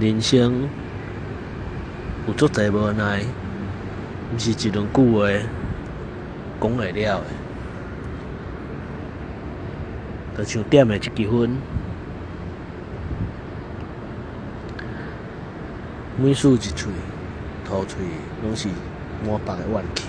人生有足侪无奈，毋是一两句话讲会了的。就像点的一支烟，每吸一喙，吐喙拢是满腹的怨气。